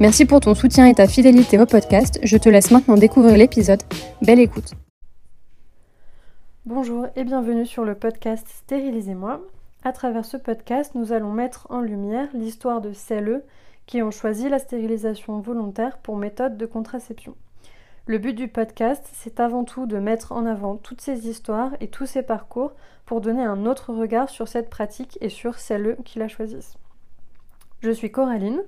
Merci pour ton soutien et ta fidélité au podcast. Je te laisse maintenant découvrir l'épisode. Belle écoute. Bonjour et bienvenue sur le podcast Stérilisez-moi. À travers ce podcast, nous allons mettre en lumière l'histoire de celles qui ont choisi la stérilisation volontaire pour méthode de contraception. Le but du podcast, c'est avant tout de mettre en avant toutes ces histoires et tous ces parcours pour donner un autre regard sur cette pratique et sur celles qui la choisissent. Je suis Coraline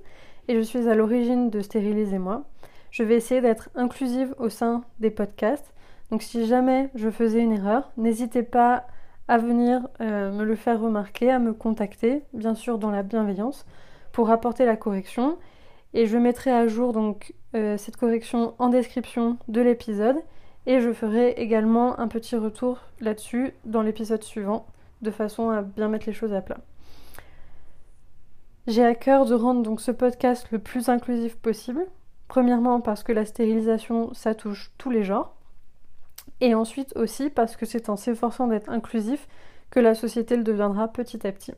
et je suis à l'origine de Stérilisez-moi. Je vais essayer d'être inclusive au sein des podcasts. Donc si jamais je faisais une erreur, n'hésitez pas à venir euh, me le faire remarquer, à me contacter, bien sûr dans la bienveillance, pour apporter la correction. Et je mettrai à jour donc euh, cette correction en description de l'épisode. Et je ferai également un petit retour là-dessus dans l'épisode suivant, de façon à bien mettre les choses à plat. J'ai à cœur de rendre donc ce podcast le plus inclusif possible. Premièrement parce que la stérilisation, ça touche tous les genres. Et ensuite aussi parce que c'est en s'efforçant d'être inclusif que la société le deviendra petit à petit.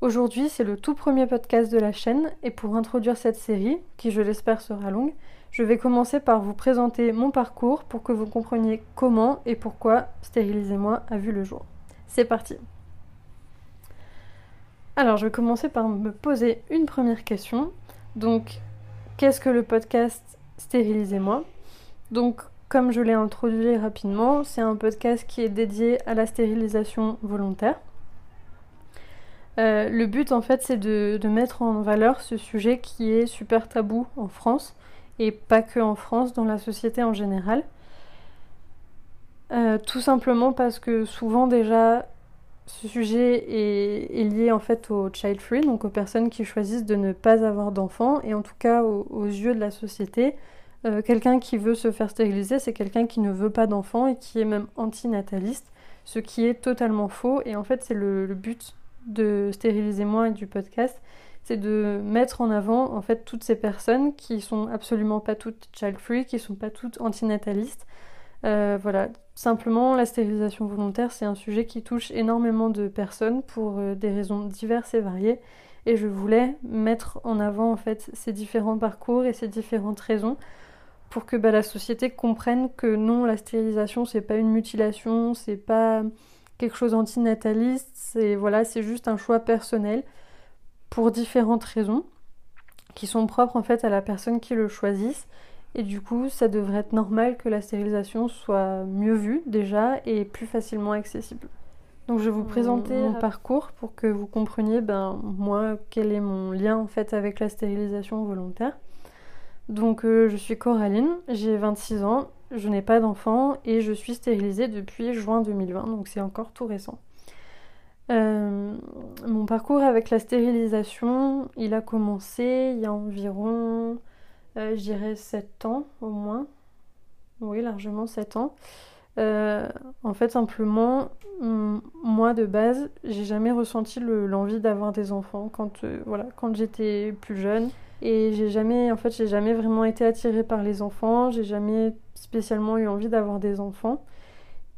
Aujourd'hui, c'est le tout premier podcast de la chaîne et pour introduire cette série, qui je l'espère sera longue, je vais commencer par vous présenter mon parcours pour que vous compreniez comment et pourquoi Stérilisez-moi a vu le jour. C'est parti Alors, je vais commencer par me poser une première question. Donc, qu'est-ce que le podcast Stérilisez-moi? Donc, comme je l'ai introduit rapidement, c'est un podcast qui est dédié à la stérilisation volontaire. Euh, le but en fait c'est de, mettre en valeur ce sujet qui est super tabou en France et pas que en France, dans la société en général. Euh, tout simplement parce que souvent déjà ce sujet est, lié en fait au child free, donc aux personnes qui choisissent de ne pas avoir d'enfants et en tout cas aux yeux de la société, euh, quelqu'un qui veut se faire stériliser, c'est quelqu'un qui ne veut pas d'enfants et qui est même antinataliste, ce qui est totalement faux. Et en fait, c'est le, but de Stériliser moi et du podcast, c'est de mettre en avant en fait toutes ces personnes qui sont absolument pas toutes child-free, qui sont pas toutes antinatalistes. Euh, voilà, simplement la stérilisation volontaire, c'est un sujet qui touche énormément de personnes pour euh, des raisons diverses et variées. Et je voulais mettre en avant en fait ces différents parcours et ces différentes raisons pour que bah, la société comprenne que non, la stérilisation, c'est pas une mutilation, c'est pas quelque chose antinataliste, c'est voilà, c'est juste un choix personnel pour différentes raisons qui sont propres en fait à la personne qui le choisisse. Et du coup, ça devrait être normal que la stérilisation soit mieux vue déjà et plus facilement accessible. Donc je vais vous présenter mon parcours pour que vous compreniez ben moi quel est mon lien en fait avec la stérilisation volontaire. Donc euh, je suis Coraline, j'ai 26 ans, je n'ai pas d'enfant et je suis stérilisée depuis juin 2020, donc c'est encore tout récent. Euh, mon parcours avec la stérilisation, il a commencé il y a environ, euh, je dirais, 7 ans au moins. Oui, largement 7 ans. en fait, simplement, moi de base, j'ai jamais ressenti l'envie d'avoir des enfants quand, voilà, quand j'étais plus jeune. Et j'ai jamais, en fait, j'ai jamais vraiment été attirée par les enfants. J'ai jamais spécialement eu envie d'avoir des enfants.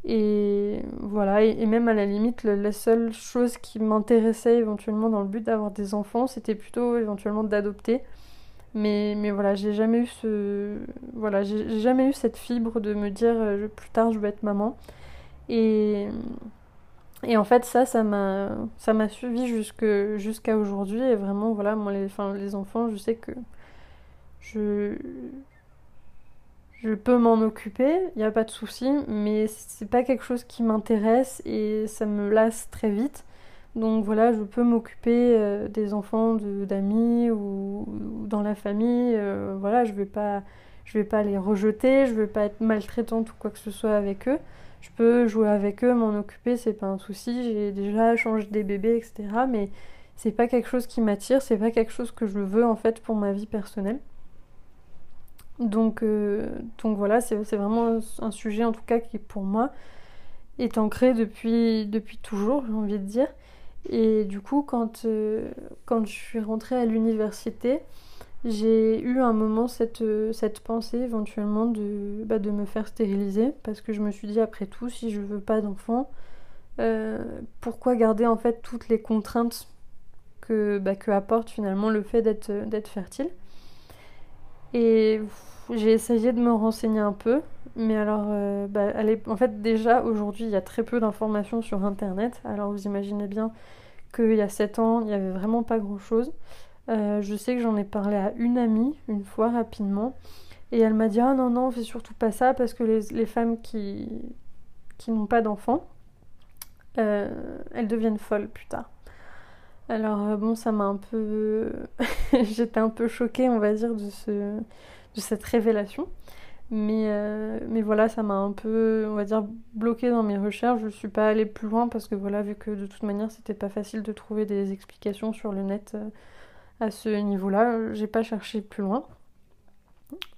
Et voilà, et, même à la limite, la seule chose qui m'intéressait éventuellement dans le but d'avoir des enfants, c'était plutôt éventuellement d'adopter. Mais, voilà, j'ai jamais eu ce. Voilà, j'ai jamais eu cette fibre de me dire euh, plus tard je veux être maman. Et, et en fait, ça, ça m'a, suivi jusqu'à aujourd'hui. Et vraiment, voilà, moi, les enfants, je sais que je, je peux m'en occuper, il n'y a pas de souci, mais c'est pas quelque chose qui m'intéresse et ça me lasse très vite. Donc voilà, je peux m'occuper euh, des enfants d'amis ou, dans la famille. Euh, voilà, je vais vais pas les rejeter, je vais pas être maltraitante ou quoi que ce soit avec eux. Je peux jouer avec eux, m'en occuper, c'est pas un souci. J'ai déjà changé des bébés, etc. Mais c'est pas quelque chose qui m'attire, c'est pas quelque chose que je veux en fait pour ma vie personnelle. Donc, euh, donc voilà, c'est vraiment un sujet en tout cas qui pour moi est ancré depuis, depuis toujours, j'ai envie de dire. Et du coup, quand, euh, quand je suis rentrée à l'université, j'ai eu un moment cette, cette pensée éventuellement de, bah, de me faire stériliser parce que je me suis dit après tout, si je veux pas d'enfant, euh, pourquoi garder en fait toutes les contraintes que, bah, que apporte finalement le fait d'être fertile? Et j'ai essayé de me renseigner un peu, mais alors, euh, bah, en fait, déjà aujourd'hui, il y a très peu d'informations sur Internet. Alors, vous imaginez bien qu'il y a 7 ans, il n'y avait vraiment pas grand-chose. Euh, je sais que j'en ai parlé à une amie une fois rapidement, et elle m'a dit Ah non, non, on surtout pas ça parce que les, femmes qui, qui n'ont pas d'enfants, euh, elles deviennent folles plus tard. Alors bon, ça m'a un peu... J'étais un peu choquée, on va dire, de, ce... de cette révélation. Mais, euh, mais voilà, ça m'a un peu, on va dire, bloquée dans mes recherches. Je ne suis pas allée plus loin parce que voilà, vu que de toute manière, c'était pas facile de trouver des explications sur le net euh, à ce niveau-là, j'ai pas cherché plus loin.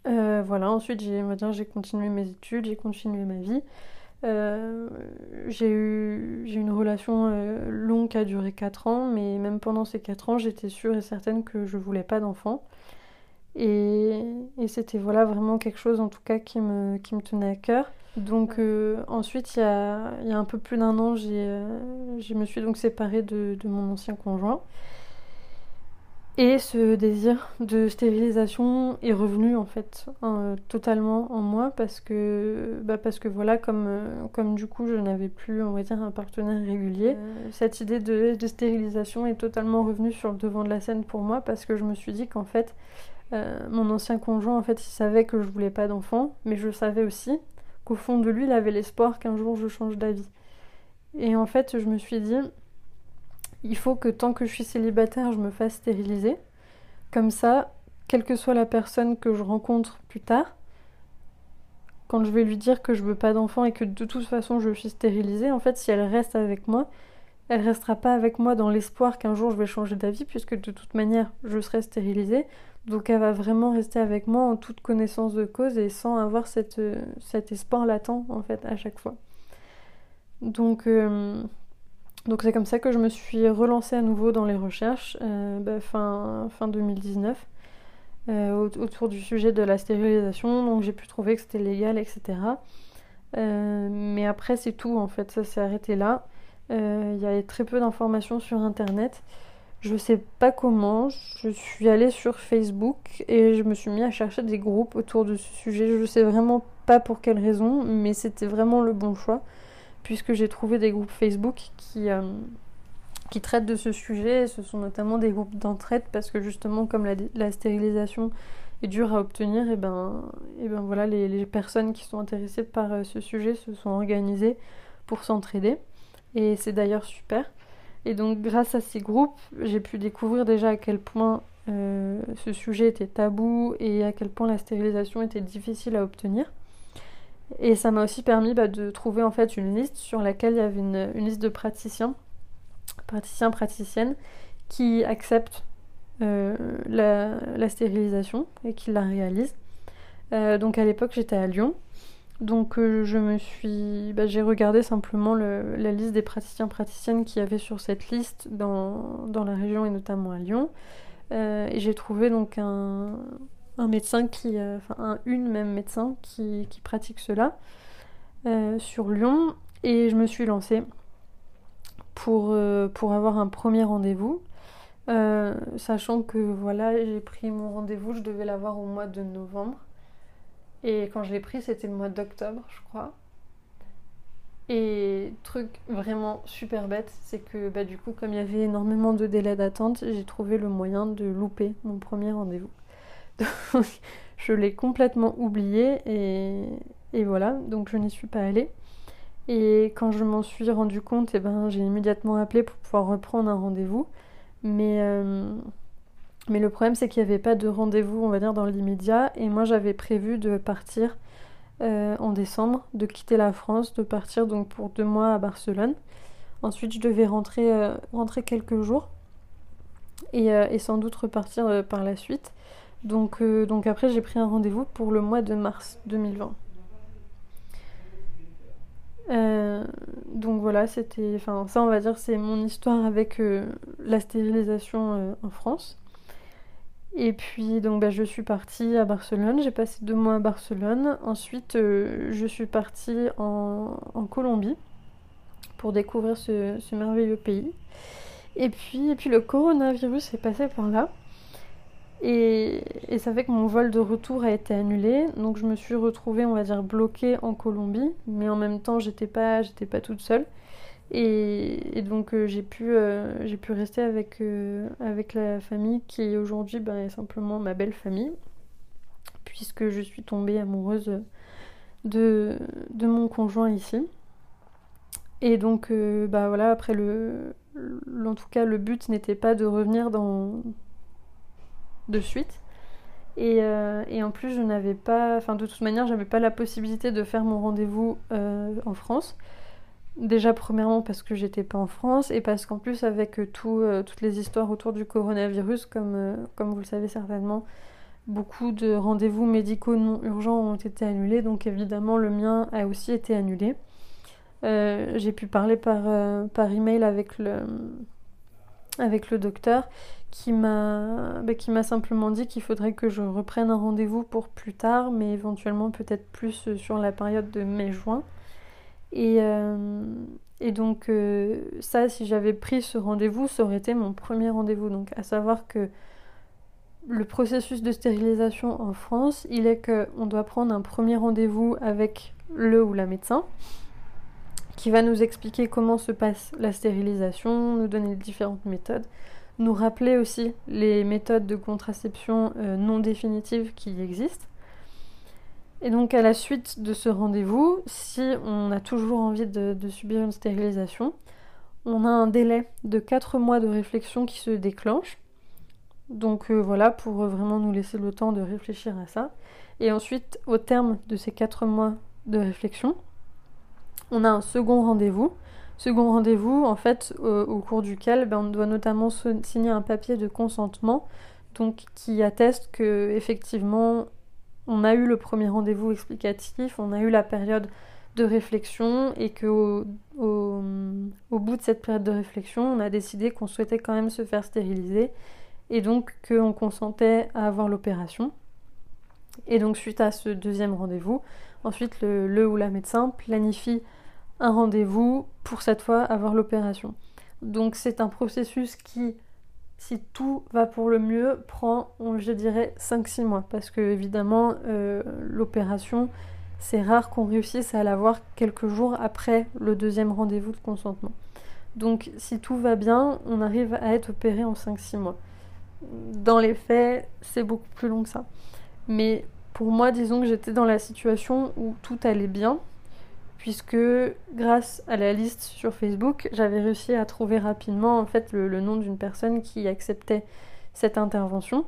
voilà, ensuite, j'ai, continué mes études, j'ai continué ma vie. Euh, j'ai eu j'ai une relation euh, longue qui a duré 4 ans, mais même pendant ces 4 ans, j'étais sûre et certaine que je voulais pas d'enfant. Et, et c'était voilà vraiment quelque chose en tout cas qui me, qui me tenait à cœur. Donc euh, ensuite, il y a, il y a un peu plus d'un an, j'ai, je me suis donc séparée de, de mon ancien conjoint. Et ce désir de stérilisation est revenu en fait hein, totalement en moi parce que, bah parce que voilà, comme, euh, comme du coup je n'avais plus, on va dire, un partenaire régulier, euh, cette idée de, de, stérilisation est totalement revenue sur le devant de la scène pour moi parce que je me suis dit qu'en fait, euh, mon ancien conjoint, en fait, il savait que je voulais pas d'enfant, mais je savais aussi qu'au fond de lui, il avait l'espoir qu'un jour je change d'avis. Et en fait, je me suis dit, il faut que tant que je suis célibataire, je me fasse stériliser. Comme ça, quelle que soit la personne que je rencontre plus tard, quand je vais lui dire que je veux pas d'enfant et que de toute façon je suis stérilisée, en fait, si elle reste avec moi, elle restera pas avec moi dans l'espoir qu'un jour je vais changer d'avis, puisque de toute manière je serai stérilisée. Donc elle va vraiment rester avec moi en toute connaissance de cause et sans avoir cette, cet espoir latent en fait à chaque fois. Donc euh, donc c'est comme ça que je me suis relancée à nouveau dans les recherches euh, bah, fin, fin 2019 euh, autour du sujet de la stérilisation. Donc j'ai pu trouver que c'était légal, etc. Euh, mais après c'est tout en fait, ça s'est arrêté là. Il y avait très peu d'informations sur internet. Je sais pas comment, je suis allée sur Facebook et je me suis mis à chercher des groupes autour de ce sujet. Je sais vraiment pas pour quelle raison, mais c'était vraiment le bon choix puisque j'ai trouvé des groupes Facebook qui, euh, qui traitent de ce sujet. Ce sont notamment des groupes d'entraide parce que justement, comme la, stérilisation est dure à obtenir, et ben, et ben voilà, les, personnes qui sont intéressées par euh, ce sujet se sont organisées pour s'entraider. Et c'est d'ailleurs super. Et donc, grâce à ces groupes, j'ai pu découvrir déjà à quel point euh, ce sujet était tabou et à quel point la stérilisation était difficile à obtenir. Et ça m'a aussi permis bah, de trouver en fait une liste sur laquelle il y avait une, liste de praticiens, praticiens, praticiennes, qui acceptent euh, la, stérilisation et qui la réalisent. Euh, donc à l'époque j'étais à Lyon. Donc euh, je me suis, bah, j'ai regardé simplement la liste des praticiens praticiennes qui y avait sur cette liste dans, dans la région et notamment à Lyon. et j'ai trouvé donc un, un médecin qui, euh, enfin un, une même médecin qui, pratique cela euh, sur Lyon et je me suis lancée pour, euh, pour avoir un premier rendez-vous. sachant que voilà, j'ai pris mon rendez-vous, je devais l'avoir au mois de novembre. Et quand je l'ai pris, c'était le mois d'octobre, je crois. Et truc vraiment super bête, c'est que bah, du coup, comme il y avait énormément de délais d'attente, j'ai trouvé le moyen de louper mon premier rendez-vous. je l'ai complètement oublié et, et, voilà, donc je n'y suis pas allée. Et quand je m'en suis rendu compte, eh ben, j'ai immédiatement appelé pour pouvoir reprendre un rendez-vous. Mais, euh, mais le problème, c'est qu'il n'y avait pas de rendez-vous, on va dire, dans l'immédiat. Et moi, j'avais prévu de partir euh, en décembre, de quitter la France, de partir donc pour deux mois à Barcelone. Ensuite, je devais rentrer, euh, rentrer quelques jours et, et, sans doute repartir par la suite. Donc, donc après, j'ai pris un rendez-vous pour le mois de mars 2020. Euh, donc voilà, c'était, enfin ça on va dire c'est mon histoire avec euh, la stérilisation euh, en France. Et puis donc bah, je suis partie à Barcelone, j'ai passé deux mois à Barcelone. Ensuite je suis partie en, Colombie pour découvrir ce, merveilleux pays. Et puis, et puis le coronavirus est passé par là. Et, ça fait que mon vol de retour a été annulé. Donc je me suis retrouvée, on va dire, bloquée en Colombie. Mais en même temps, j'étais pas, j'étais pas toute seule. Et, donc euh, j'ai pu, euh, pu rester avec, euh, avec la famille qui aujourd'hui bah, est simplement ma belle famille. Puisque je suis tombée amoureuse de, de mon conjoint ici. Et donc, bah voilà, après le, en tout cas, le but n'était pas de revenir dans, de suite. Euh, et, en plus, je n'avais pas, enfin de toute manière, j'avais pas la possibilité de faire mon rendez-vous en France. Déjà, premièrement, parce que j'étais pas en France et parce qu'en plus, avec euh, tout, toutes les histoires autour du coronavirus, comme, comme vous le savez certainement, beaucoup de rendez-vous médicaux non urgents ont été annulés. Donc, évidemment, le mien a aussi été annulé. J'ai pu parler par, par email avec le, avec le docteur qui m'a bah, qui m'a simplement dit qu'il faudrait que je reprenne un rendez-vous pour plus tard, mais éventuellement peut-être plus euh, sur la période de mai-juin. Et, euh, et donc euh, ça, si j'avais pris ce rendez-vous, ça aurait été mon premier rendez-vous. Donc à savoir que le processus de stérilisation en France, il est qu'on doit prendre un premier rendez-vous avec le ou la médecin qui va nous expliquer comment se passe la stérilisation, nous donner différentes méthodes nous rappeler aussi les méthodes de contraception euh, non définitives qui existent. Et donc à la suite de ce rendez-vous, si on a toujours envie de, subir une stérilisation, on a un délai de 4 mois de réflexion qui se déclenche. Donc euh, voilà, pour vraiment nous laisser le temps de réfléchir à ça. Et ensuite, au terme de ces 4 mois de réflexion, on a un second rendez-vous Second rendez-vous, en fait, au, cours duquel ben, on doit notamment signer un papier de consentement donc, qui atteste que effectivement on a eu le premier rendez-vous explicatif, on a eu la période de réflexion et qu'au au, bout de cette période de réflexion, on a décidé qu'on souhaitait quand même se faire stériliser et donc qu'on consentait à avoir l'opération. Et donc suite à ce deuxième rendez-vous, ensuite le, le ou la médecin planifie un rendez-vous pour cette fois avoir l'opération. Donc c'est un processus qui, si tout va pour le mieux, prend, je dirais, 5-6 mois. Parce que évidemment, euh, l'opération, c'est rare qu'on réussisse à l'avoir quelques jours après le deuxième rendez-vous de consentement. Donc si tout va bien, on arrive à être opéré en 5-6 mois. Dans les faits, c'est beaucoup plus long que ça. Mais pour moi, disons que j'étais dans la situation où tout allait bien, puisque grâce à la liste sur Facebook, j'avais réussi à trouver rapidement en fait le, nom d'une personne qui acceptait cette intervention.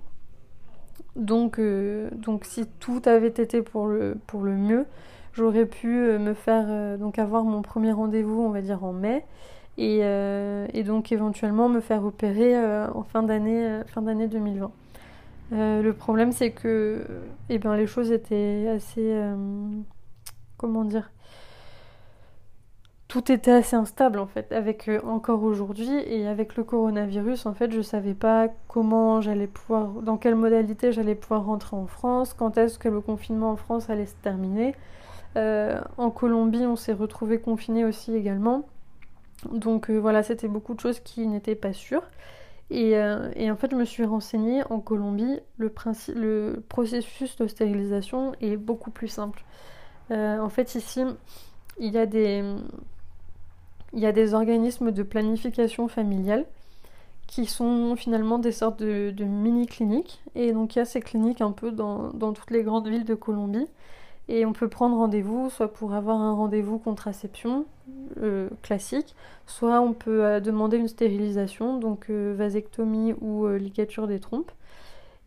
Donc, euh, donc si tout avait été pour le, pour le mieux, j'aurais pu euh, me faire euh, donc avoir mon premier rendez-vous, on va dire en mai, et, et donc éventuellement me faire opérer en fin d'année fin d'année 2020. le problème c'est que eh ben, les choses étaient assez comment dire tout était assez instable en fait, avec euh, encore aujourd'hui et avec le coronavirus en fait, je savais pas comment j'allais pouvoir, dans quelle modalité j'allais pouvoir rentrer en France, quand est-ce que le confinement en France allait se terminer. Euh, en Colombie, on s'est retrouvé confiné aussi également. Donc euh, voilà, c'était beaucoup de choses qui n'étaient pas sûres. Et, et, en fait, je me suis renseignée en Colombie, le, principe, le processus de stérilisation est beaucoup plus simple. en fait, ici, il y a des, il y a des organismes de planification familiale qui sont finalement des sortes de, mini-cliniques. Et donc il y a ces cliniques un peu dans, toutes les grandes villes de Colombie. Et on peut prendre rendez-vous, soit pour avoir un rendez-vous contraception euh, classique, soit on peut euh, demander une stérilisation, donc euh, vasectomie ou ligature des trompes.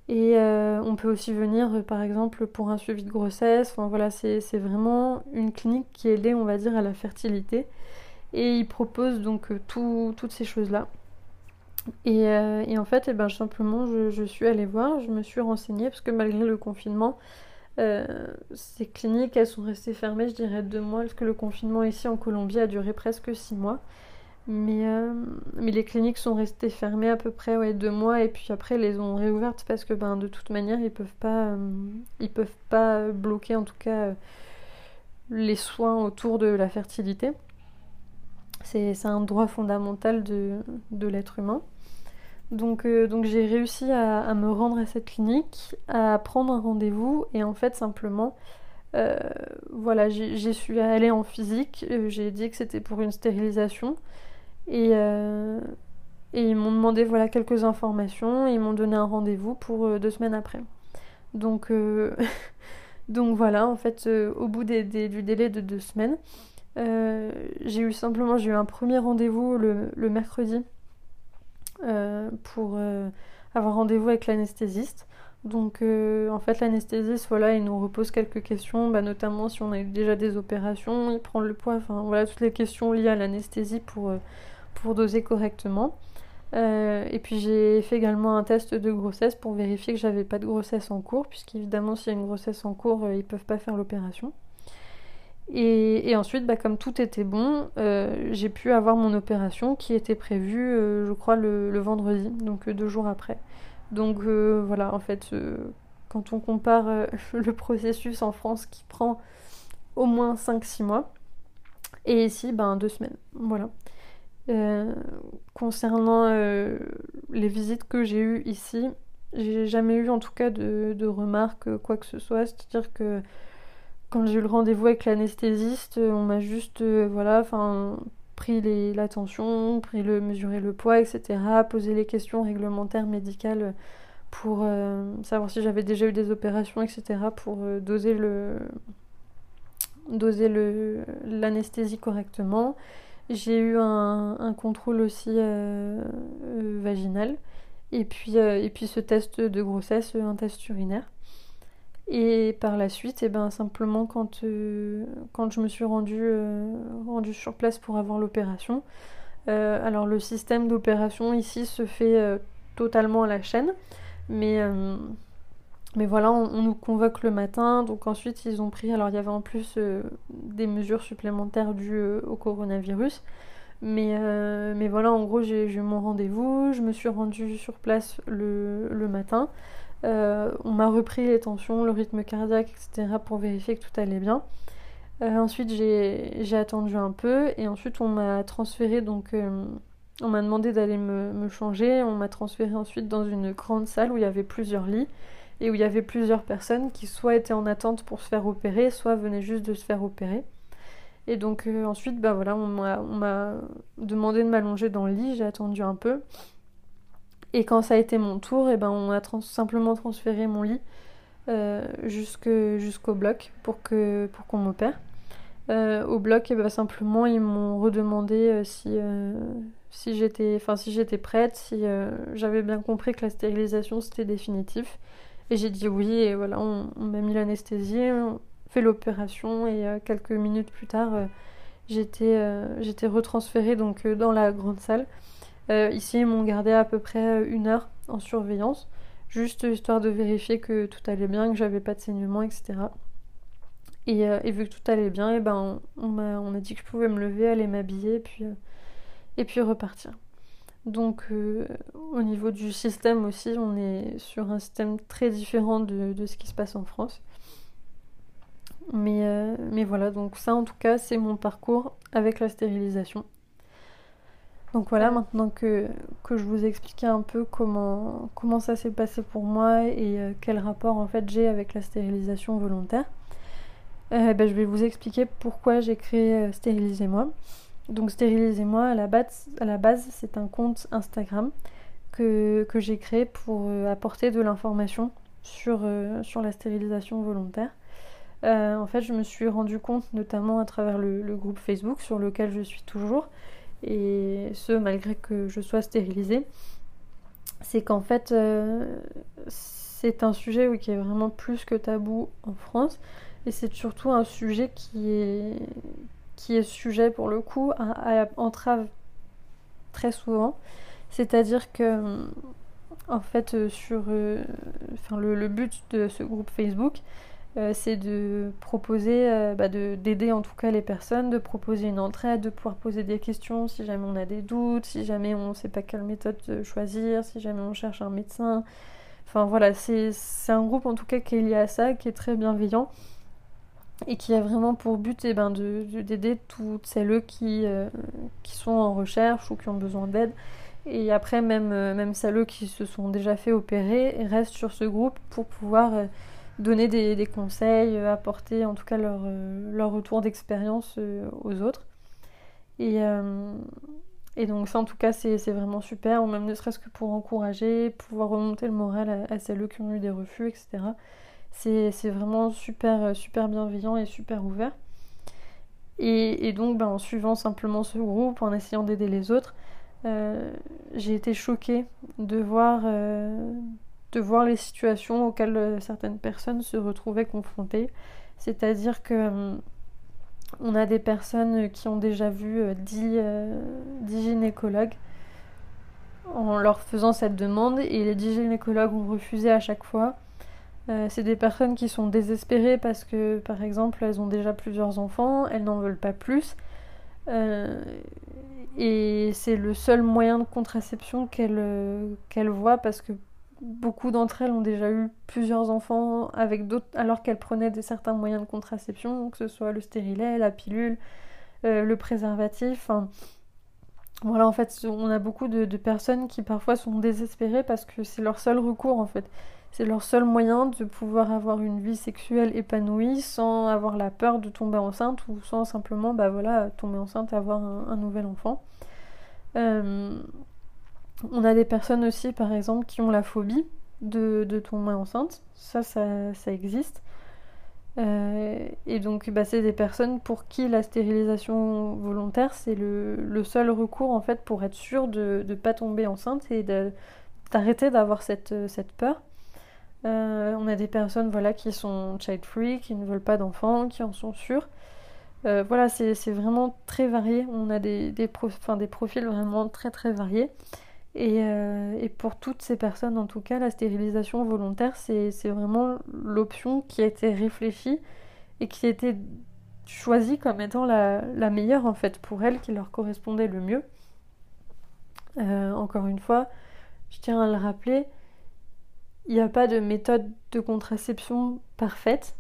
Et on peut aussi venir, par exemple, pour un suivi de grossesse. Enfin voilà, c'est vraiment une clinique qui est liée, on va dire, à la fertilité. Et il propose donc toutes ces choses-là. Et, en fait, eh ben, simplement, je, suis allée voir, je me suis renseignée, parce que malgré le confinement, euh, ces cliniques, elles sont restées fermées, je dirais, deux mois, parce que le confinement ici en Colombie a duré presque six mois. Mais, euh, les cliniques sont restées fermées à peu près deux mois et puis après les ont réouvertes parce que ben, de toute manière ils peuvent pas euh, ils peuvent pas bloquer en tout cas les soins autour de la fertilité. C'est un droit fondamental de, l'être humain. Donc, euh, j'ai réussi à, me rendre à cette clinique, à prendre un rendez-vous et en fait simplement, euh, voilà, j'y suis allée en physique, euh, j'ai dit que c'était pour une stérilisation et, ils m'ont demandé voilà quelques informations et ils m'ont donné un rendez-vous pour deux semaines après. Donc, donc voilà, en fait, au bout du délai de deux semaines, j'ai eu simplement eu un premier rendez-vous le mercredi euh, pour euh, avoir rendez-vous avec l'anesthésiste. Donc euh, en fait l'anesthésiste voilà il nous repose quelques questions, bah, notamment si on a eu déjà des opérations, il prend le poids, enfin voilà toutes les questions liées à l'anesthésie pour, pour doser correctement. et puis j'ai fait également un test de grossesse pour vérifier que j'avais pas de grossesse en cours, puisqu'évidemment s'il y a une grossesse en cours, ils peuvent pas faire l'opération. Et, ensuite, bah, comme tout était bon, euh, j'ai pu avoir mon opération qui était prévue, euh, je crois, le, vendredi, donc euh, deux jours après. Donc voilà, en fait, quand on compare le processus en France qui prend au moins 5-6 mois, et ici, ben, deux semaines. Voilà. concernant les visites que j'ai eues ici, j'ai jamais eu en tout cas de, de remarques, quoi que ce soit. C'est-à-dire que quand j'ai eu le rendez-vous avec l'anesthésiste, on m'a juste euh, voilà, pris les, la tension, pris le, mesuré le poids, etc., posé les questions réglementaires médicales pour euh, savoir si j'avais déjà eu des opérations, etc., pour euh, doser le doser l'anesthésie correctement. J'ai eu un, un, contrôle aussi vaginal et puis et puis ce test de grossesse, un test urinaire. Et par la suite, et eh ben, simplement quand, euh, quand je me suis rendue, euh, sur place pour avoir l'opération, euh, alors le système d'opération ici se fait totalement à la chaîne, mais, mais voilà, on, nous convoque le matin, donc ensuite ils ont pris, alors il y avait en plus des mesures supplémentaires dues au coronavirus, mais, mais voilà, en gros j'ai eu mon rendez-vous, je me suis rendue sur place le, le matin. Euh, on m'a repris les tensions, le rythme cardiaque, etc. pour vérifier que tout allait bien. Euh, ensuite, j'ai attendu un peu et ensuite on m'a transféré, donc euh, on m'a demandé d'aller me, changer. On m'a transféré ensuite dans une grande salle où il y avait plusieurs lits et où il y avait plusieurs personnes qui soit étaient en attente pour se faire opérer, soit venaient juste de se faire opérer. Et donc ensuite, bah voilà, on m'a demandé de m'allonger dans le lit, j'ai attendu un peu. Et quand ça a été mon tour, et eh ben on a simplement transféré mon lit euh, jusqu'au bloc pour qu'on pour qu'on m'opère. Euh, au bloc, et eh ben simplement ils m'ont redemandé euh, si, si j'étais si prête, si j'avais bien compris que la stérilisation c'était définitif. Et j'ai dit oui, et voilà, on, m'a mis l'anesthésie, on fait l'opération, et quelques minutes plus tard, j'étais j'étais retransférée donc, dans la grande salle. Euh, ici, ils m'ont gardé à peu près euh, une heure en surveillance, juste histoire de vérifier que tout allait bien, que j'avais pas de saignement, etc. Euh, et, vu que tout allait bien, et eh ben, on, m'a, dit que je pouvais me lever, aller m'habiller, puis, et puis repartir. Donc au niveau du système aussi, on est sur un système très différent de, ce qui se passe en France. Mais, mais voilà, donc ça en tout cas, c'est mon parcours avec la stérilisation. Donc voilà, maintenant que, que je vous ai expliqué un peu comment, comment ça s'est passé pour moi et euh, quel rapport en fait j'ai avec la stérilisation volontaire, euh, ben, je vais vous expliquer pourquoi j'ai créé euh, Stérilisez-moi. Donc Stérilisez-moi, à la base, à la base c'est un compte Instagram que, que j'ai créé pour apporter de l'information sur, sur la stérilisation volontaire. en fait, je me suis rendu compte, notamment à travers le, le, groupe Facebook sur lequel je suis toujours, et ce malgré que je sois stérilisée, c'est qu'en fait, c'est un sujet qui est vraiment plus que tabou en France, et c'est surtout un sujet qui est, qui est sujet pour le coup à, entrave très souvent. C'est-à-dire que, en fait, sur euh, enfin, le, but de ce groupe Facebook, euh, c'est de proposer, euh, bah, d'aider en tout cas les personnes, de proposer une entraide, de pouvoir poser des questions si jamais on a des doutes, si jamais on ne sait pas quelle méthode choisir, si jamais on cherche un médecin. Enfin voilà, c'est un groupe en tout cas qui est lié à ça, qui est très bienveillant et qui a vraiment pour but eh ben, d'aider toutes celles qui, euh, qui sont en recherche ou qui ont besoin d'aide. Et après, même, euh, même celles qui se sont déjà fait opérer restent sur ce groupe pour pouvoir euh, donner des, conseils, apporter en tout cas leur, leur retour d'expérience aux autres. Et, et donc ça, en tout cas, c'est vraiment super, ou même ne serait-ce que pour encourager, pouvoir remonter le moral à, à celles qui ont eu des refus, etc. C'est vraiment super, euh, super bienveillant et super ouvert. Et, donc, ben, en suivant simplement ce groupe, en essayant d'aider les autres, euh, j'ai été choquée de voir, euh, de voir les situations auxquelles certaines personnes se retrouvaient confrontées. C'est-à-dire que on a des personnes qui ont déjà vu 10, 10 gynécologues en leur faisant cette demande et les 10 gynécologues ont refusé à chaque fois euh, c'est des personnes qui sont désespérées parce que, par exemple, elles ont déjà plusieurs enfants, elles n'en veulent pas plus. Euh, et c'est le seul moyen de contraception qu'elles euh, voient parce que beaucoup d'entre elles ont déjà eu plusieurs enfants avec d'autres alors qu'elles prenaient des certains moyens de contraception, que ce soit le stérilet, la pilule, le préservatif. voilà, en fait, on a beaucoup de, de personnes qui parfois sont désespérées parce que c'est leur seul recours en fait. C'est leur seul moyen de pouvoir avoir une vie sexuelle épanouie sans avoir la peur de tomber enceinte ou sans simplement bah voilà, tomber enceinte et avoir un, nouvel enfant. Euh, on a des personnes aussi, par exemple, qui ont la phobie de, tomber enceinte. Ça, ça, existe. Euh, et donc, bah, c'est des personnes pour qui la stérilisation volontaire, c'est le, seul recours en fait pour être sûr de ne pas tomber enceinte et d'arrêter d'avoir cette, peur. Euh, on a des personnes voilà, qui sont child-free, qui ne veulent pas d'enfants, qui en sont sûrs. Euh, voilà, c'est vraiment très varié. On a des, profils vraiment très très variés. Euh, et, pour toutes ces personnes, en tout cas, la stérilisation volontaire, c'est vraiment l'option qui a été réfléchie et qui a été choisie comme étant la, la meilleure en fait pour elles, qui leur correspondait le mieux. encore une fois, je tiens à le rappeler, il n'y a pas de méthode de contraception parfaite.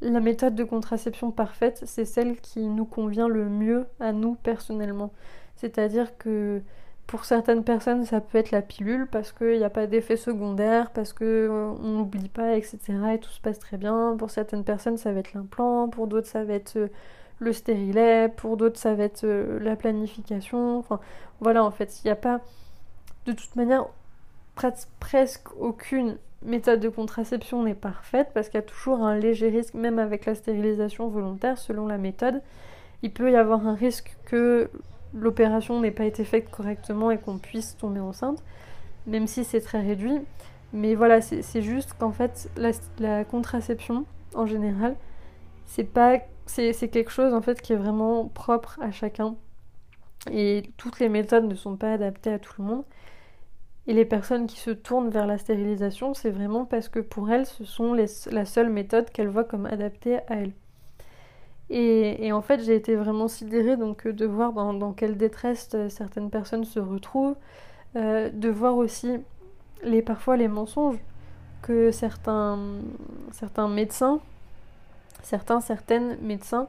La méthode de contraception parfaite, c'est celle qui nous convient le mieux à nous personnellement. C'est-à-dire que pour certaines personnes, ça peut être la pilule parce qu'il n'y a pas d'effet secondaire, parce qu'on euh, n'oublie pas, etc. Et tout se passe très bien. Pour certaines personnes, ça va être l'implant. Pour d'autres, ça va être euh, le stérilet. Pour d'autres, ça va être euh, la planification. Enfin, voilà, en fait, il n'y a pas. De toute manière, presque aucune méthode de contraception n'est parfaite parce qu'il y a toujours un léger risque, même avec la stérilisation volontaire, selon la méthode. Il peut y avoir un risque que l'opération n'ait pas été faite correctement et qu'on puisse tomber enceinte, même si c'est très réduit. Mais voilà, c'est juste qu'en fait, la, contraception, en général, c'est pas c'est quelque chose en fait qui est vraiment propre à chacun et toutes les méthodes ne sont pas adaptées à tout le monde et les personnes qui se tournent vers la stérilisation, c'est vraiment parce que pour elles, ce sont la seule méthode qu'elles voient comme adaptée à elles. Et, en fait, j'ai été vraiment sidérée donc, de voir dans, quelle détresse euh, certaines personnes se retrouvent, euh, de voir aussi les, parfois les mensonges que certains, certains médecins, certains, certaines médecins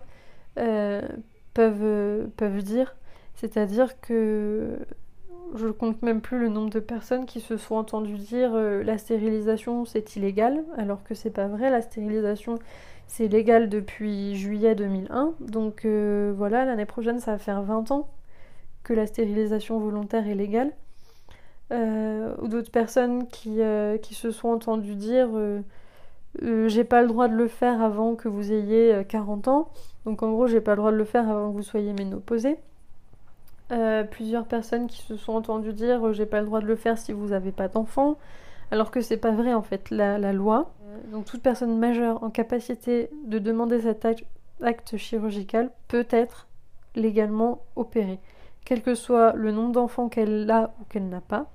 euh, peuvent, peuvent dire. C'est-à-dire que je compte même plus le nombre de personnes qui se sont entendues dire euh, la stérilisation c'est illégal, alors que c'est pas vrai, la stérilisation c'est légal depuis juillet 2001, donc euh, voilà, l'année prochaine ça va faire 20 ans que la stérilisation volontaire est légale. ou d'autres personnes qui, qui, se sont entendues dire j'ai pas le droit de le faire avant que vous ayez 40 ans. Donc en gros, j'ai pas le droit de le faire avant que vous soyez ménopausé. plusieurs personnes qui se sont entendues dire j'ai pas le droit de le faire si vous n'avez pas d'enfant alors que c'est pas vrai en fait. La, loi, euh, donc toute personne majeure en capacité de demander cet acte, chirurgical peut être légalement opérée, quel que soit le nombre d'enfants qu'elle a ou qu'elle n'a pas,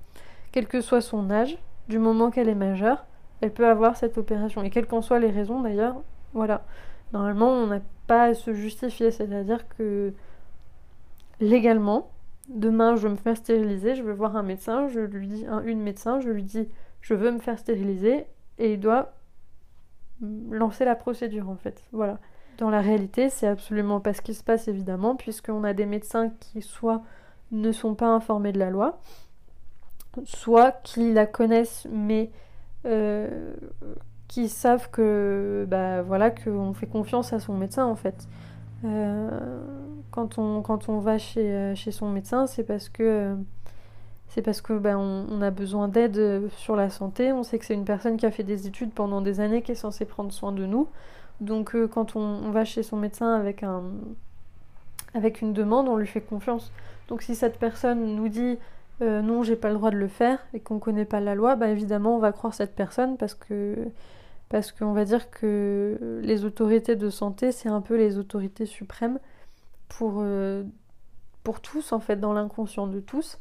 quel que soit son âge, du moment qu'elle est majeure, elle peut avoir cette opération. Et quelles qu'en soient les raisons d'ailleurs, voilà. Normalement, on n'a pas à se justifier, c'est-à-dire que légalement, demain je veux me faire stériliser, je veux voir un médecin, je lui dis, un, une médecin, je lui dis je veux me faire stériliser et il doit lancer la procédure en fait. Voilà. Dans la réalité, c'est absolument pas ce qui se passe évidemment, puisqu'on a des médecins qui soit ne sont pas informés de la loi, soit qui la connaissent mais euh, qui savent que bah voilà qu'on fait confiance à son médecin en fait. Euh, quand, on, quand on va chez, euh, chez son médecin, c'est parce que c'est parce que ben, on, a besoin d'aide euh, sur la santé. On sait que c'est une personne qui a fait des études pendant des années qui est censée prendre soin de nous. Donc euh, quand on, va chez son médecin avec, un, avec une demande, on lui fait confiance. Donc si cette personne nous dit euh, non, j'ai pas le droit de le faire et qu'on connaît pas la loi, ben, évidemment on va croire cette personne parce que parce qu'on va dire que les autorités de santé, c'est un peu les autorités suprêmes pour, pour tous, en fait, dans l'inconscient de tous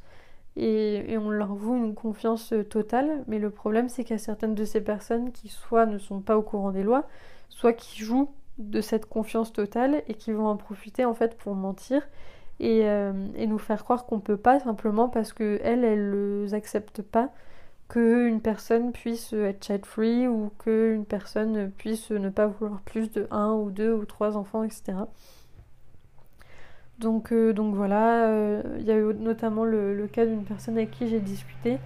et, on leur voue une confiance euh, totale. Mais le problème, c'est qu'il y a certaines de ces personnes qui soit ne sont pas au courant des lois, soit qui jouent de cette confiance totale et qui vont en profiter en fait pour mentir et, euh, nous faire croire qu'on peut pas simplement parce que elles, ne acceptent pas qu'une personne puisse être child free ou qu'une personne puisse ne pas vouloir plus de un ou deux ou trois enfants, etc. Donc, euh, donc voilà, euh, il y a eu notamment le, cas d'une personne avec qui j'ai discuté.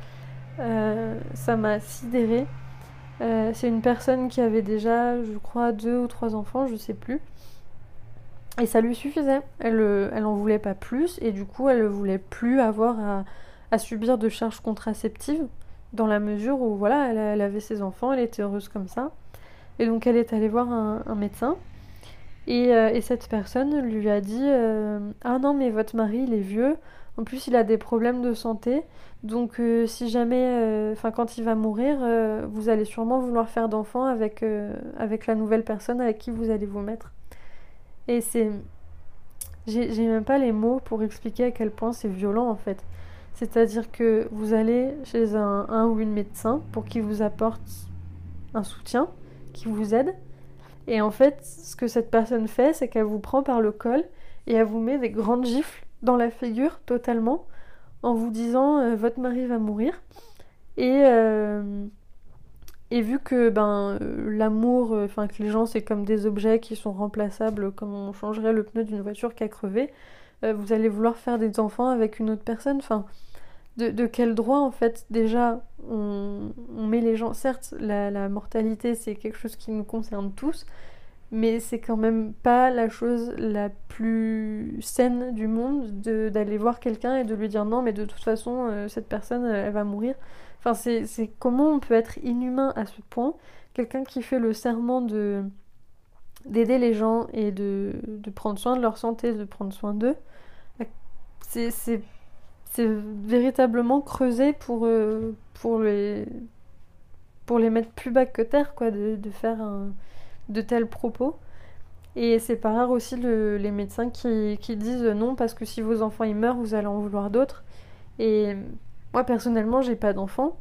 Euh, ça m'a sidéré. c'est une personne qui avait déjà, je crois, deux ou trois enfants, je sais plus. Et ça lui suffisait. Elle, elle en voulait pas plus et du coup, elle ne voulait plus avoir à, subir de charges contraceptives dans la mesure où voilà, elle, avait ses enfants, elle était heureuse comme ça. Et donc elle est allée voir un médecin euh, et, cette personne lui a dit euh, Ah non, mais votre mari, il est vieux. En plus, il a des problèmes de santé. Donc, euh, si jamais, enfin, quand il va mourir, vous allez sûrement vouloir faire d'enfants avec, avec la nouvelle personne avec qui vous allez vous mettre. Et c'est. J'ai même pas les mots pour expliquer à quel point c'est violent en fait. C'est-à-dire que vous allez chez un, ou une médecin pour qu'il vous apporte un soutien, qui vous aide, et en fait, ce que cette personne fait, c'est qu'elle vous prend par le col et elle vous met des grandes gifles dans la figure totalement en vous disant euh, votre mari va mourir. Et, euh, et vu que ben, euh, l'amour, enfin que les gens c'est comme des objets qui sont remplaçables comme on changerait le pneu d'une voiture qui a crevé, vous allez vouloir faire des enfants avec une autre personne. Enfin, de, quel droit en fait déjà on, met les gens certes la, mortalité c'est quelque chose qui nous concerne tous mais c'est quand même pas la chose la plus saine du monde d'aller voir quelqu'un et de lui dire non mais de toute façon euh, cette personne elle va mourir enfin c'est comment on peut être inhumain à ce point? Quelqu'un qui fait le serment de d'aider les gens et de, de prendre soin de leur santé de prendre soin d'eux c'est véritablement creusé pour, euh, pour, les, pour les mettre plus bas que terre, quoi, de, faire de tels propos. Et c'est pas rare aussi les médecins qui, disent non parce que si vos enfants ils meurent, vous allez en vouloir d'autres. Et moi personnellement, j'ai pas d'enfants.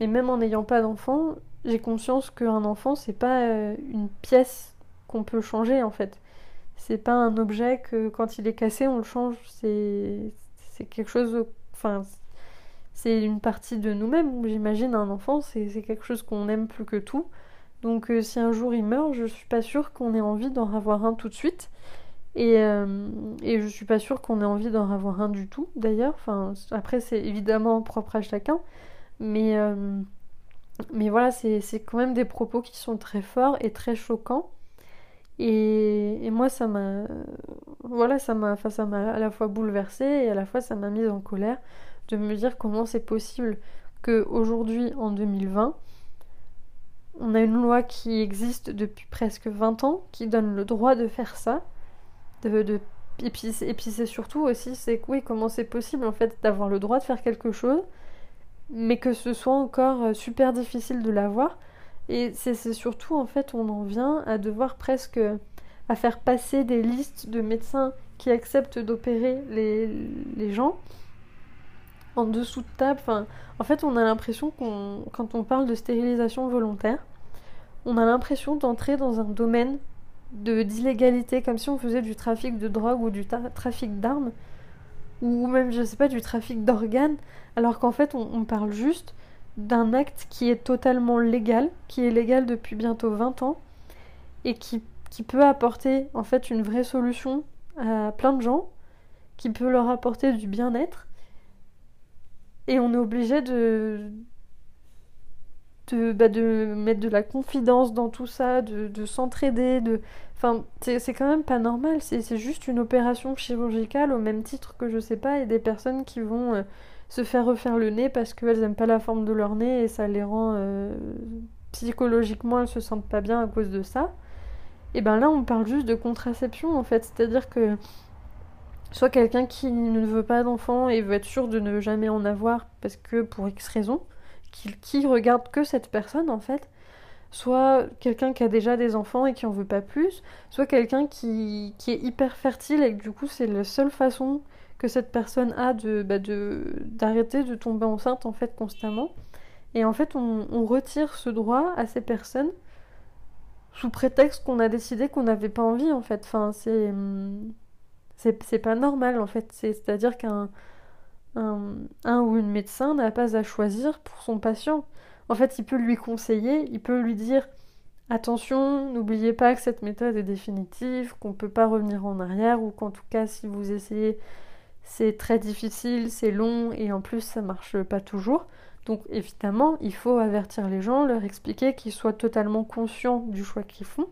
Et même en n'ayant pas d'enfants, j'ai conscience qu'un enfant, c'est pas euh, une pièce qu'on peut changer en fait. C'est pas un objet que quand il est cassé, on le change. C'est quelque chose. Enfin, c'est une partie de nous-mêmes. J'imagine un enfant, c'est quelque chose qu'on aime plus que tout. Donc, euh, si un jour il meurt, je suis pas sûre qu'on ait envie d'en avoir un tout de suite. Et, euh, et je suis pas sûre qu'on ait envie d'en avoir un du tout, d'ailleurs. Enfin, après, c'est évidemment propre à chacun. Mais, euh, mais voilà, c'est quand même des propos qui sont très forts et très choquants. Et, moi, ça m'a, voilà, ça m'a, ça m'a à la fois bouleversée et à la fois ça m'a mise en colère. de me dire comment c'est possible qu'aujourd'hui, en 2020, on a une loi qui existe depuis presque 20 ans, qui donne le droit de faire ça. De, Et puis, et puis c'est surtout aussi, c'est oui, comment c'est possible en fait d'avoir le droit de faire quelque chose, mais que ce soit encore euh, super difficile de l'avoir. Et c'est surtout en fait, on en vient à devoir presque à faire passer des listes de médecins qui acceptent d'opérer les, gens en dessous de table. Enfin, en fait, on a l'impression qu'on, quand on parle de stérilisation volontaire, on a l'impression d'entrer dans un domaine de d'illégalité, comme si on faisait du trafic de drogue ou du trafic d'armes, ou même, je sais pas, du trafic d'organes, alors qu'en fait, on, parle juste d'un acte qui est totalement légal, qui est légal depuis bientôt 20 ans, et qui, peut apporter en fait une vraie solution à plein de gens, qui peut leur apporter du bien-être, et on est obligé de, de, bah, de mettre de la confidence dans tout ça, de, de s'entraider, de... Enfin, c'est quand même pas normal, c'est juste une opération chirurgicale au même titre que, je sais pas, a des personnes qui vont euh, se faire refaire le nez parce qu'elles aiment pas la forme de leur nez et ça les rend... Euh, psychologiquement, elles se sentent pas bien à cause de ça. Et ben là, on parle juste de contraception, en fait, c'est-à-dire que soit quelqu'un qui ne veut pas d'enfant et veut être sûr de ne jamais en avoir parce que pour X raison, qui, regarde que cette personne en fait, soit quelqu'un qui a déjà des enfants et qui en veut pas plus, soit quelqu'un qui, qui est hyper fertile et que du coup c'est la seule façon que cette personne a de bah d'arrêter de, tomber enceinte en fait constamment. Et en fait on, retire ce droit à ces personnes sous prétexte qu'on a décidé qu'on n'avait pas envie en fait. Enfin c'est c'est pas normal en fait. C'est-à-dire qu'un un, ou une médecin n'a pas à choisir pour son patient. En fait, il peut lui conseiller, il peut lui dire attention, n'oubliez pas que cette méthode est définitive, qu'on ne peut pas revenir en arrière, ou qu'en tout cas, si vous essayez, c'est très difficile, c'est long, et en plus, ça marche pas toujours. Donc, évidemment, il faut avertir les gens, leur expliquer qu'ils soient totalement conscients du choix qu'ils font.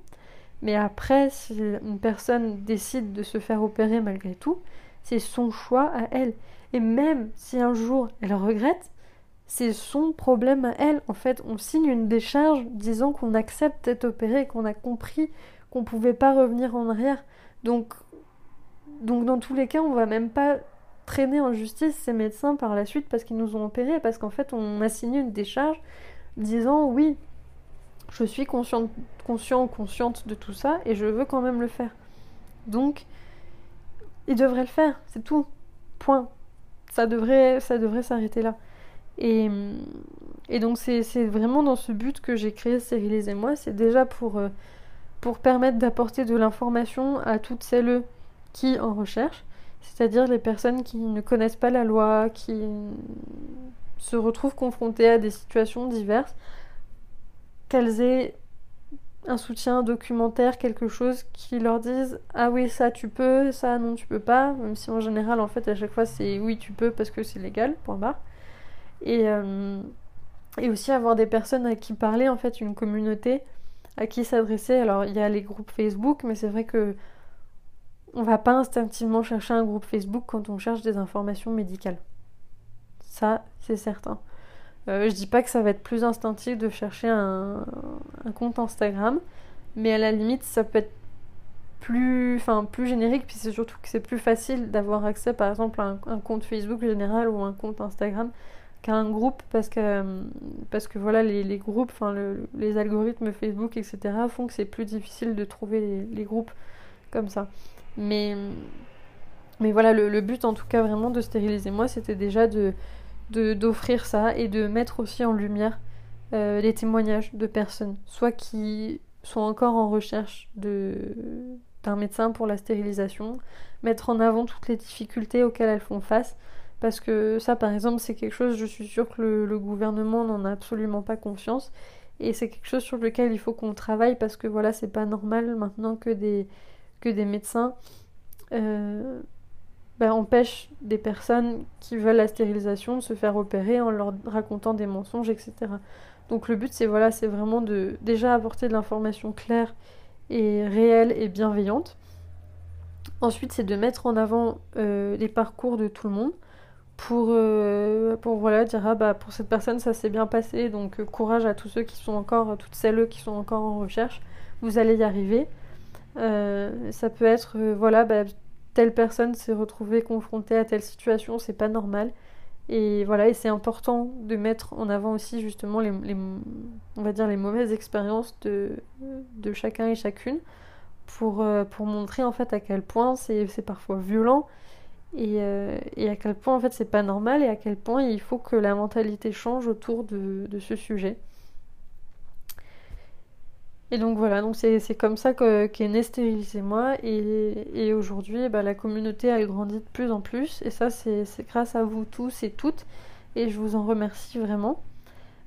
Mais après, si une personne décide de se faire opérer malgré tout, c'est son choix à elle. Et même si un jour elle regrette, c'est son problème à elle. En fait, on signe une décharge disant qu'on accepte d'être opéré, qu'on a compris qu'on ne pouvait pas revenir en arrière. Donc, donc dans tous les cas, on va même pas traîner en justice ces médecins par la suite parce qu'ils nous ont opérés, parce qu'en fait, on a signé une décharge disant oui, je suis consciente, conscient consciente de tout ça et je veux quand même le faire. Donc, il devrait le faire, c'est tout. Point ça devrait, ça devrait s'arrêter là. Et, et donc c'est vraiment dans ce but que j'ai créé et moi, c'est déjà pour, euh, pour permettre d'apporter de l'information à toutes celles qui en recherchent, c'est-à-dire les personnes qui ne connaissent pas la loi, qui se retrouvent confrontées à des situations diverses, qu'elles aient un soutien documentaire, quelque chose qui leur dise ah oui ça tu peux, ça non tu peux pas, même si en général en fait à chaque fois c'est oui tu peux parce que c'est légal, point barre. Et, euh, et aussi avoir des personnes à qui parler en fait, une communauté à qui s'adresser. Alors il y a les groupes Facebook, mais c'est vrai que on va pas instinctivement chercher un groupe Facebook quand on cherche des informations médicales. Ça c'est certain. Euh, je dis pas que ça va être plus instinctif de chercher un, compte Instagram, mais à la limite, ça peut être plus, enfin, plus générique, puis c'est surtout que c'est plus facile d'avoir accès, par exemple, à un, compte Facebook général ou un compte Instagram qu'à un groupe, parce que, parce que voilà, les, groupes, enfin, les algorithmes Facebook, etc., font que c'est plus difficile de trouver les, groupes comme ça. Mais, mais voilà, le, le but, en tout cas, vraiment de stériliser moi, c'était déjà de d'offrir ça et de mettre aussi en lumière euh, les témoignages de personnes, soit qui sont encore en recherche d'un médecin pour la stérilisation, mettre en avant toutes les difficultés auxquelles elles font face, parce que ça par exemple c'est quelque chose, je suis sûre que le, gouvernement n'en a absolument pas confiance, et c'est quelque chose sur lequel il faut qu'on travaille, parce que voilà c'est pas normal maintenant que des, que des médecins euh, bah, empêche des personnes qui veulent la stérilisation de se faire opérer en leur racontant des mensonges, etc. Donc le but, c'est voilà, c'est vraiment de déjà apporter de l'information claire et réelle et bienveillante. Ensuite, c'est de mettre en avant euh, les parcours de tout le monde pour, euh, pour voilà, dire ah, bah, pour cette personne ça s'est bien passé, donc courage à tous ceux qui sont encore, toutes celles qui sont encore en recherche, vous allez y arriver. Ça peut être voilà, bah, telle personne s'est retrouvée confrontée à telle situation, c'est pas normal. Et voilà, et c'est important de mettre en avant aussi justement les, on va dire les mauvaises expériences de, chacun et chacune pour, euh, pour montrer en fait à quel point c'est parfois violent et, euh, à quel point en fait c'est pas normal et à quel point il faut que la mentalité change autour de ce sujet. Et donc voilà, donc c'est comme ça qu'est né moi. Et, et aujourd'hui bah, la communauté elle grandit de plus en plus. Et ça c'est grâce à vous tous et toutes. Et je vous en remercie vraiment.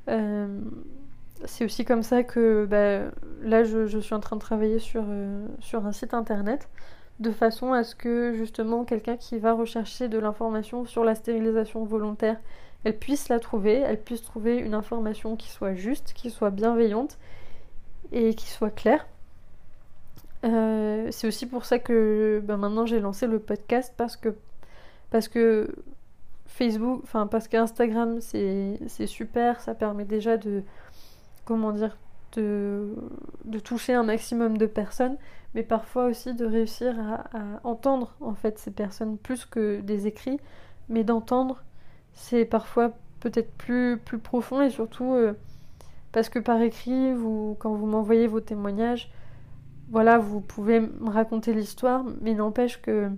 Euh, c'est aussi comme ça que bah, là je, suis en train de travailler sur, euh, sur un site internet de façon à ce que justement quelqu'un qui va rechercher de l'information sur la stérilisation volontaire, elle puisse la trouver, elle puisse trouver une information qui soit juste, qui soit bienveillante et qui soit claire. Euh, c'est aussi pour ça que bah, maintenant j'ai lancé le podcast parce que parce que Facebook, c'est super, ça permet déjà de comment de, toucher un maximum de personnes, mais parfois aussi de réussir à, entendre en fait ces personnes plus que des écrits, mais d'entendre, c'est parfois peut-être plus, plus profond et surtout euh, parce que par écrit, vous, quand vous m'envoyez vos témoignages, voilà, vous pouvez me raconter l'histoire, mais n'empêche que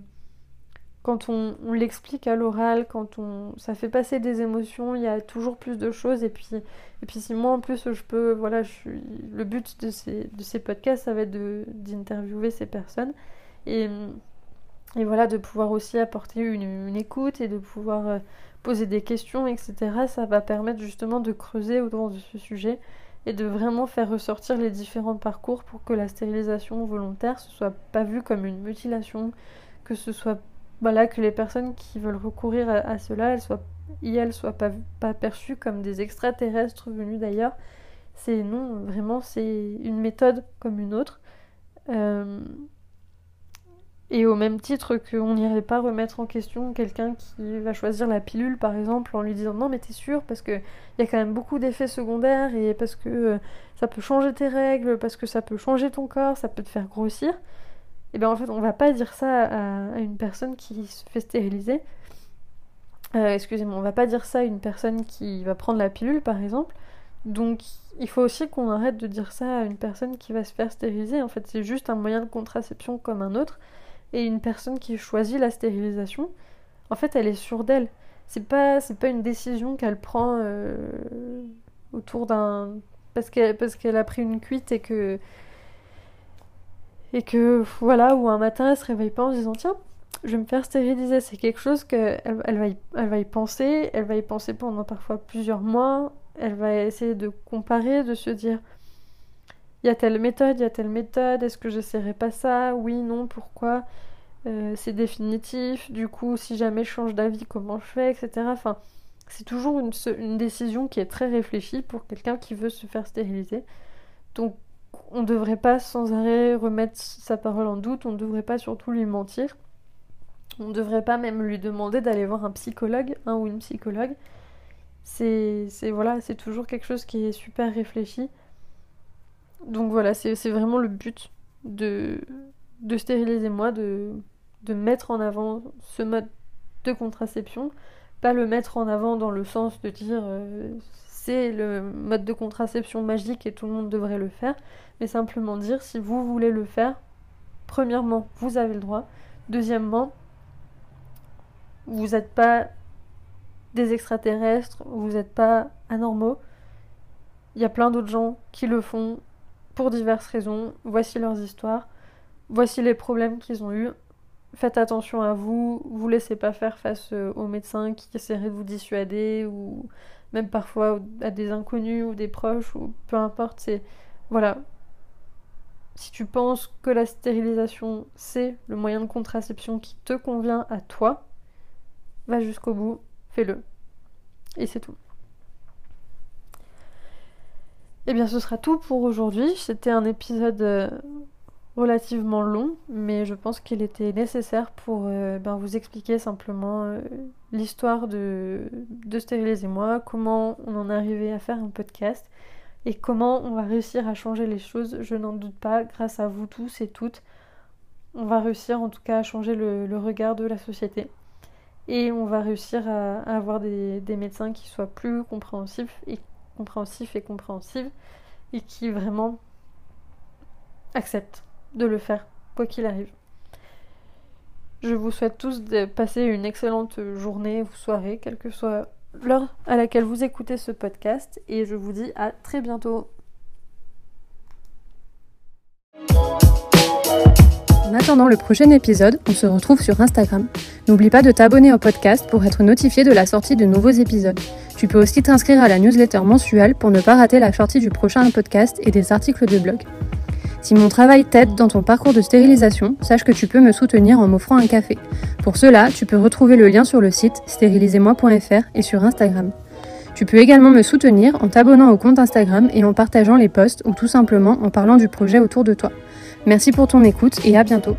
quand on, l'explique à l'oral, quand on, ça fait passer des émotions, il y a toujours plus de choses. Et puis, et puis si moi en plus je peux, voilà, je le but de ces, de ces podcasts, ça va être d'interviewer ces personnes et voilà, de pouvoir aussi apporter une, écoute et de pouvoir euh, poser des questions, etc. Ça va permettre justement de creuser autour de ce sujet et de vraiment faire ressortir les différents parcours pour que la stérilisation volontaire ne soit pas vue comme une mutilation, que ce soit voilà, que les personnes qui veulent recourir à, cela, elles soient, elles soient pas, pas perçues comme des extraterrestres venus d'ailleurs. C'est non, vraiment, c'est une méthode comme une autre. Euh, et au même titre qu'on n'irait pas remettre en question quelqu'un qui va choisir la pilule, par exemple, en lui disant non, mais t'es sûr, parce qu'il y a quand même beaucoup d'effets secondaires, et parce que euh, ça peut changer tes règles, parce que ça peut changer ton corps, ça peut te faire grossir et eh bien en fait on va pas dire ça à, une personne qui se fait stériliser. Euh, excusez-moi, on va pas dire ça à une personne qui va prendre la pilule par exemple. Donc il faut aussi qu'on arrête de dire ça à une personne qui va se faire stériliser. En fait c'est juste un moyen de contraception comme un autre. Et une personne qui choisit la stérilisation, en fait elle est sûre d'elle. C'est pas, c'est pas une décision qu'elle prend euh, autour d'un... Parce qu'elle, parce a pris une cuite et que et que voilà, ou un matin elle se réveille pas en se disant tiens, je vais me faire stériliser. C'est quelque chose qu'elle elle va, elle va y penser, elle va y penser pendant parfois plusieurs mois, elle va essayer de comparer, de se dire il y a telle méthode, il y a telle méthode, est-ce que j'essaierai pas ça? Oui, non, pourquoi? Euh, C'est définitif, du coup, si jamais je change d'avis, comment je fais, etc. Enfin, c'est toujours une, décision qui est très réfléchie pour quelqu'un qui veut se faire stériliser. Donc, on ne devrait pas sans arrêt remettre sa parole en doute, on ne devrait pas surtout lui mentir. On ne devrait pas même lui demander d'aller voir un psychologue, un ou une psychologue. C'est voilà, c'est toujours quelque chose qui est super réfléchi. Donc voilà, c'est vraiment le but de, de stériliser moi, de, de mettre en avant ce mode de contraception, pas le mettre en avant dans le sens de dire euh, c'est le mode de contraception magique et tout le monde devrait le faire, mais simplement dire si vous voulez le faire, premièrement, vous avez le droit. Deuxièmement, vous n'êtes pas des extraterrestres, vous n'êtes pas anormaux. Il y a plein d'autres gens qui le font pour diverses raisons. Voici leurs histoires. Voici les problèmes qu'ils ont eus. Faites attention à vous. Vous laissez pas faire face aux médecins qui essaieraient de vous dissuader ou même parfois à des inconnus ou des proches ou peu importe, voilà. Si tu penses que la stérilisation c'est le moyen de contraception qui te convient à toi, va jusqu'au bout, fais-le. Et c'est tout. Eh bien ce sera tout pour aujourd'hui. C'était un épisode euh, relativement long, mais je pense qu'il était nécessaire pour euh, ben, vous expliquer simplement euh, l'histoire de, de Stérilisez-moi, comment on en est arrivé à faire un podcast et comment on va réussir à changer les choses. Je n'en doute pas, grâce à vous tous et toutes, on va réussir en tout cas à changer le, regard de la société et on va réussir à, avoir des, des, médecins qui soient plus compréhensifs et compréhensifs et compréhensives et qui vraiment acceptent de le faire, quoi qu'il arrive. Je vous souhaite tous de passer une excellente journée ou soirée, quelle que soit l'heure à laquelle vous écoutez ce podcast, et je vous dis à très bientôt. En attendant le prochain épisode, on se retrouve sur Instagram. N'oublie pas de t'abonner au podcast pour être notifié de la sortie de nouveaux épisodes. Tu peux aussi t'inscrire à la newsletter mensuelle pour ne pas rater la sortie du prochain podcast et des articles de blog. Si mon travail t'aide dans ton parcours de stérilisation, sache que tu peux me soutenir en m'offrant un café. Pour cela, tu peux retrouver le lien sur le site stérilisez-moi.fr et sur Instagram. Tu peux également me soutenir en t'abonnant au compte Instagram et en partageant les posts ou tout simplement en parlant du projet autour de toi. Merci pour ton écoute et à bientôt.